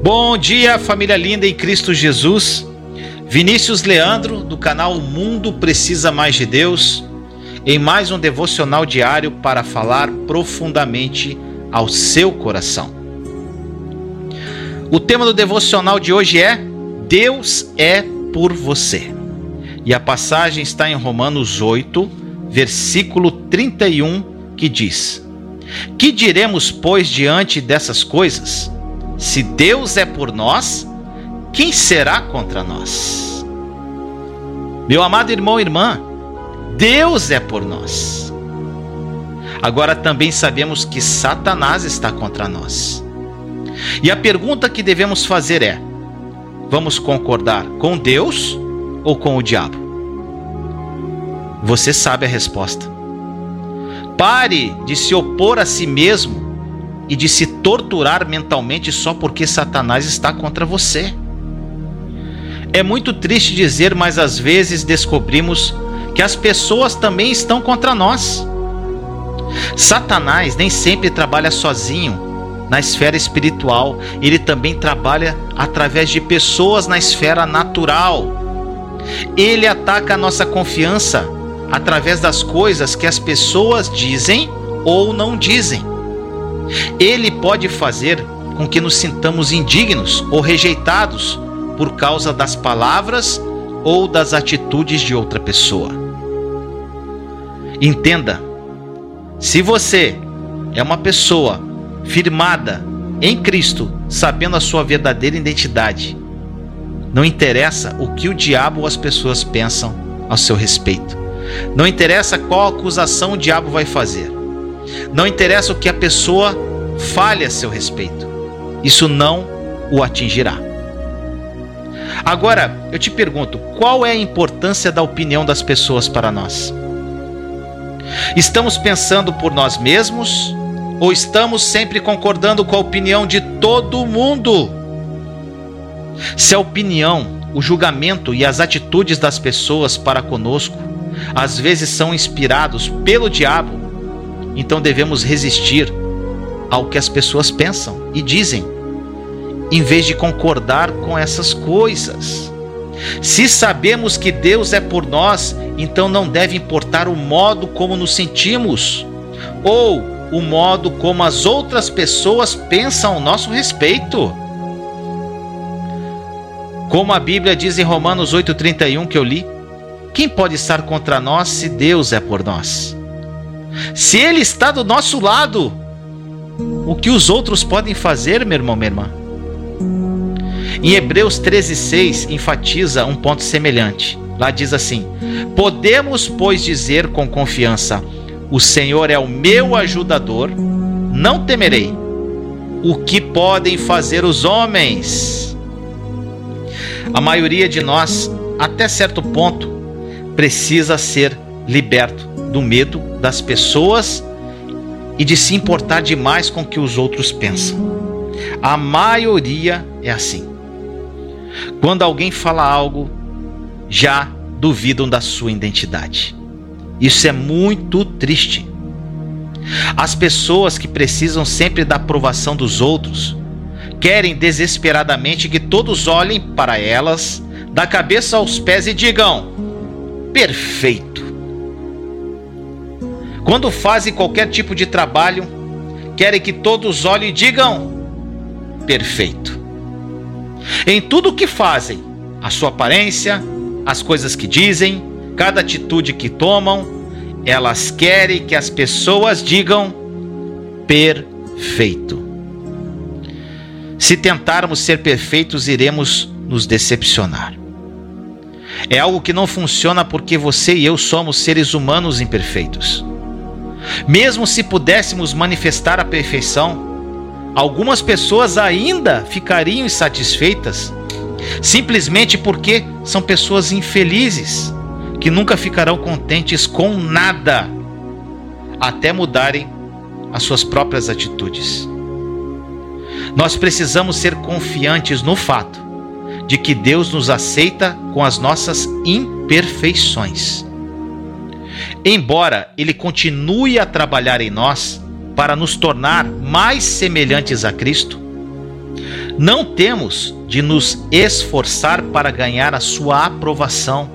Bom dia, família linda em Cristo Jesus. Vinícius Leandro, do canal O Mundo Precisa Mais de Deus, em mais um devocional diário para falar profundamente ao seu coração. O tema do devocional de hoje é Deus é por você. E a passagem está em Romanos 8, versículo 31, que diz: Que diremos, pois, diante dessas coisas? Se Deus é por nós, quem será contra nós? Meu amado irmão e irmã, Deus é por nós. Agora também sabemos que Satanás está contra nós. E a pergunta que devemos fazer é: vamos concordar com Deus ou com o diabo? Você sabe a resposta. Pare de se opor a si mesmo e de se torturar mentalmente só porque Satanás está contra você. É muito triste dizer, mas às vezes descobrimos que as pessoas também estão contra nós. Satanás nem sempre trabalha sozinho na esfera espiritual, ele também trabalha através de pessoas na esfera natural. Ele ataca a nossa confiança através das coisas que as pessoas dizem ou não dizem. Ele pode fazer com que nos sintamos indignos ou rejeitados por causa das palavras ou das atitudes de outra pessoa. Entenda, se você é uma pessoa firmada em Cristo, sabendo a sua verdadeira identidade, não interessa o que o diabo ou as pessoas pensam ao seu respeito. Não interessa qual acusação o diabo vai fazer. Não interessa o que a pessoa fale a seu respeito. Isso não o atingirá. Agora, eu te pergunto, qual é a importância da opinião das pessoas para nós? Estamos pensando por nós mesmos ou estamos sempre concordando com a opinião de todo mundo? Se a opinião, o julgamento e as atitudes das pessoas para conosco às vezes são inspirados pelo diabo, então devemos resistir ao que as pessoas pensam e dizem, em vez de concordar com essas coisas. Se sabemos que Deus é por nós, então não deve importar o modo como nos sentimos ou o modo como as outras pessoas pensam ao nosso respeito. Como a Bíblia diz em Romanos 8,31 que eu li, quem pode estar contra nós se Deus é por nós? Se Ele está do nosso lado, o que os outros podem fazer, meu irmão, minha irmã? Em Hebreus 13,6 enfatiza um ponto semelhante. Lá diz assim: Podemos, pois, dizer com confiança: O Senhor é o meu ajudador, não temerei. O que podem fazer os homens? A maioria de nós, até certo ponto, precisa ser liberto do medo das pessoas e de se importar demais com o que os outros pensam. A maioria é assim. Quando alguém fala algo, já duvidam da sua identidade. Isso é muito triste. As pessoas que precisam sempre da aprovação dos outros querem desesperadamente que todos olhem para elas, da cabeça aos pés e digam: perfeito. Quando fazem qualquer tipo de trabalho, querem que todos olhem e digam: perfeito. Em tudo o que fazem, a sua aparência, as coisas que dizem, cada atitude que tomam, elas querem que as pessoas digam perfeito. Se tentarmos ser perfeitos, iremos nos decepcionar. É algo que não funciona porque você e eu somos seres humanos imperfeitos. Mesmo se pudéssemos manifestar a perfeição, algumas pessoas ainda ficariam insatisfeitas, simplesmente porque são pessoas infelizes, que nunca ficarão contentes com nada, até mudarem as suas próprias atitudes. Nós precisamos ser confiantes no fato de que Deus nos aceita com as nossas imperfeições embora ele continue a trabalhar em nós para nos tornar mais semelhantes a Cristo, Não temos de nos esforçar para ganhar a sua aprovação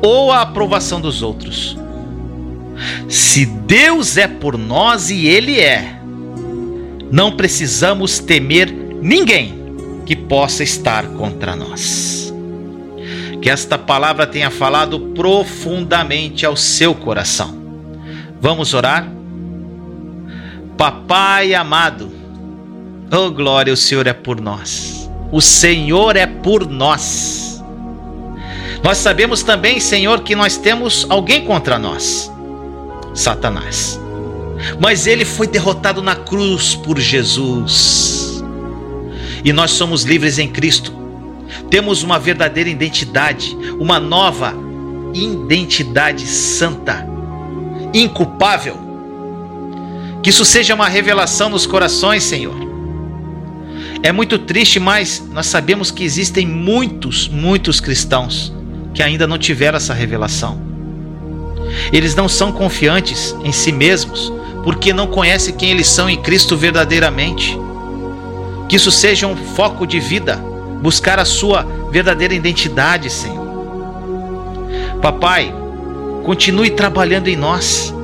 ou a aprovação dos outros. Se Deus é por nós e Ele é, não precisamos temer ninguém que possa estar contra nós. Que esta palavra tenha falado profundamente ao seu coração. Vamos orar? Papai amado, oh glória, o Senhor é por nós. O Senhor é por nós. Nós sabemos também, Senhor, que nós temos alguém contra nós. Satanás. Mas ele foi derrotado na cruz por Jesus. E nós somos livres em Cristo. Temos uma verdadeira identidade, uma nova identidade santa, inculpável. Que isso seja uma revelação nos corações, Senhor. É muito triste, mas nós sabemos que existem muitos, muitos cristãos que ainda não tiveram essa revelação. Eles não são confiantes em si mesmos porque não conhecem quem eles são em Cristo verdadeiramente. Que isso seja um foco de vida, buscar a sua verdadeira identidade, Senhor. Papai, continue trabalhando em nós,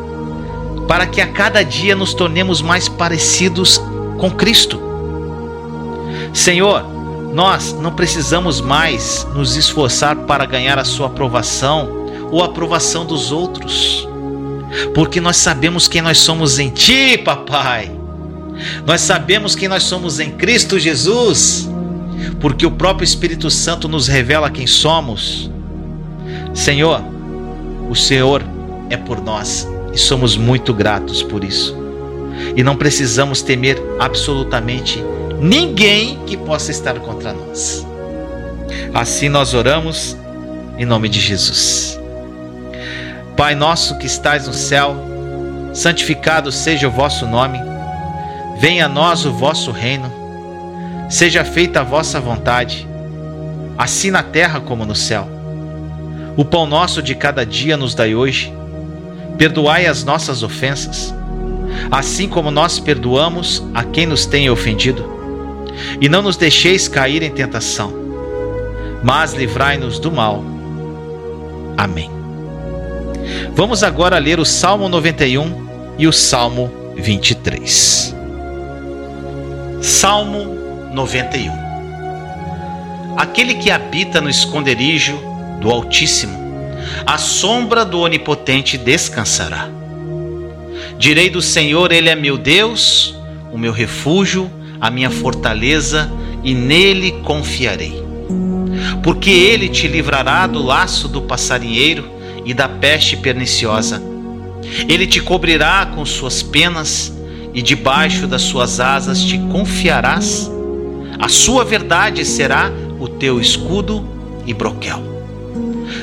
para que a cada dia nos tornemos mais parecidos com Cristo. Senhor, nós não precisamos mais nos esforçar para ganhar a Sua aprovação ou aprovação dos outros, porque nós sabemos quem nós somos em Ti, Papai. Nós sabemos quem nós somos em Cristo Jesus, porque o próprio Espírito Santo nos revela quem somos. Senhor, o Senhor é por nós e somos muito gratos por isso. E não precisamos temer absolutamente ninguém que possa estar contra nós. Assim nós oramos em nome de Jesus. Pai nosso que estais no céu, santificado seja o vosso nome. Venha a nós o vosso reino. Seja feita a vossa vontade, assim na terra como no céu. O pão nosso de cada dia nos dai hoje. Perdoai as nossas ofensas, assim como nós perdoamos a quem nos tem ofendido. E não nos deixeis cair em tentação, mas livrai-nos do mal. Amém. Vamos agora ler o Salmo 91 e o Salmo 23. Salmo 91 Aquele que habita no esconderijo do Altíssimo, a sombra do Onipotente descansará. Direi do Senhor, Ele é meu Deus, o meu refúgio, a minha fortaleza, e nele confiarei. Porque ele te livrará do laço do passarinheiro e da peste perniciosa. Ele te cobrirá com suas penas e debaixo das suas asas te confiarás. A sua verdade será o teu escudo e broquel.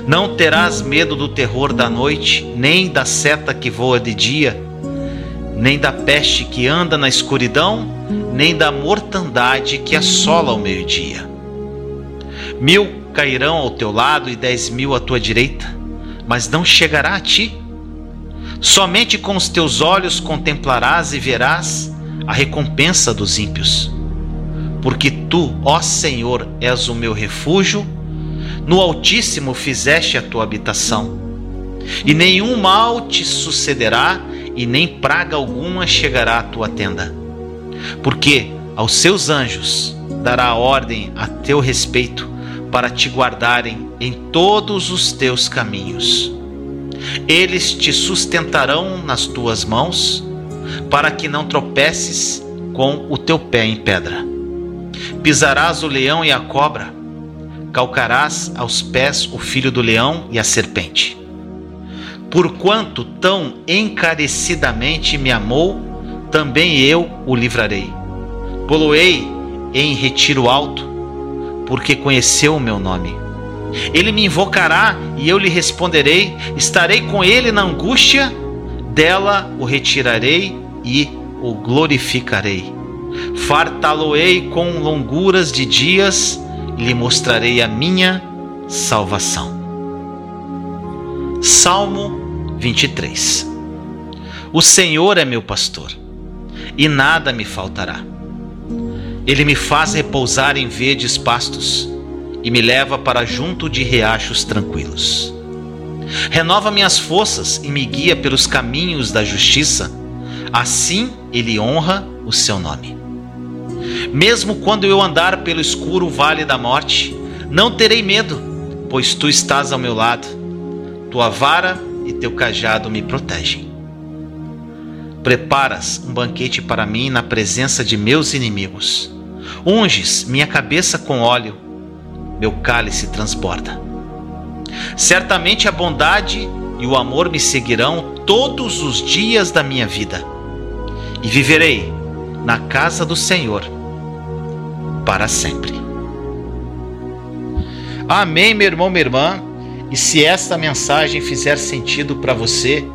Não terás medo do terror da noite, nem da seta que voa de dia, nem da peste que anda na escuridão, nem da mortandade que assola ao meio-dia. Mil cairão ao teu lado e dez mil à tua direita mas não chegará a ti. Somente com os teus olhos contemplarás e verás a recompensa dos ímpios. Porque tu, ó Senhor, és o meu refúgio, no Altíssimo fizeste a tua habitação. E nenhum mal te sucederá, e nem praga alguma chegará à tua tenda. Porque aos seus anjos dará ordem a teu respeito para te guardarem em todos os teus caminhos. Eles te sustentarão nas tuas mãos, para que não tropeces com o teu pé em pedra. Pisarás o leão e a cobra, calcarás aos pés o filho do leão e a serpente. Porquanto tão encarecidamente me amou, também eu o livrarei. Poloei em retiro alto, porque conheceu o meu nome. Ele me invocará e eu lhe responderei, estarei com ele na angústia, dela o retirarei e o glorificarei. Fartá-lo-ei com longuras de dias e lhe mostrarei a minha salvação. Salmo 23 O Senhor é meu pastor, e nada me faltará. Ele me faz repousar em verdes pastos e me leva para junto de riachos tranquilos. Renova minhas forças e me guia pelos caminhos da justiça, assim ele honra o seu nome. Mesmo quando eu andar pelo escuro vale da morte, não terei medo, pois tu estás ao meu lado. Tua vara e teu cajado me protegem. Preparas um banquete para mim na presença de meus inimigos. Unges minha cabeça com óleo, meu cálice transborda. Certamente a bondade e o amor me seguirão todos os dias da minha vida, e viverei na casa do Senhor para sempre. Amém, meu irmão, minha irmã. E se esta mensagem fizer sentido para você,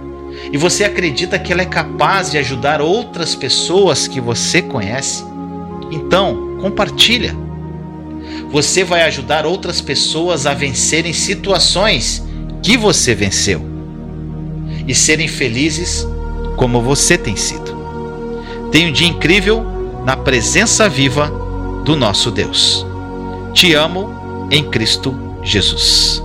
e você acredita que ela é capaz de ajudar outras pessoas que você conhece, então compartilha. Você vai ajudar outras pessoas a vencerem situações que você venceu e serem felizes como você tem sido. Tenha um dia incrível na presença viva do nosso Deus. Te amo em Cristo Jesus.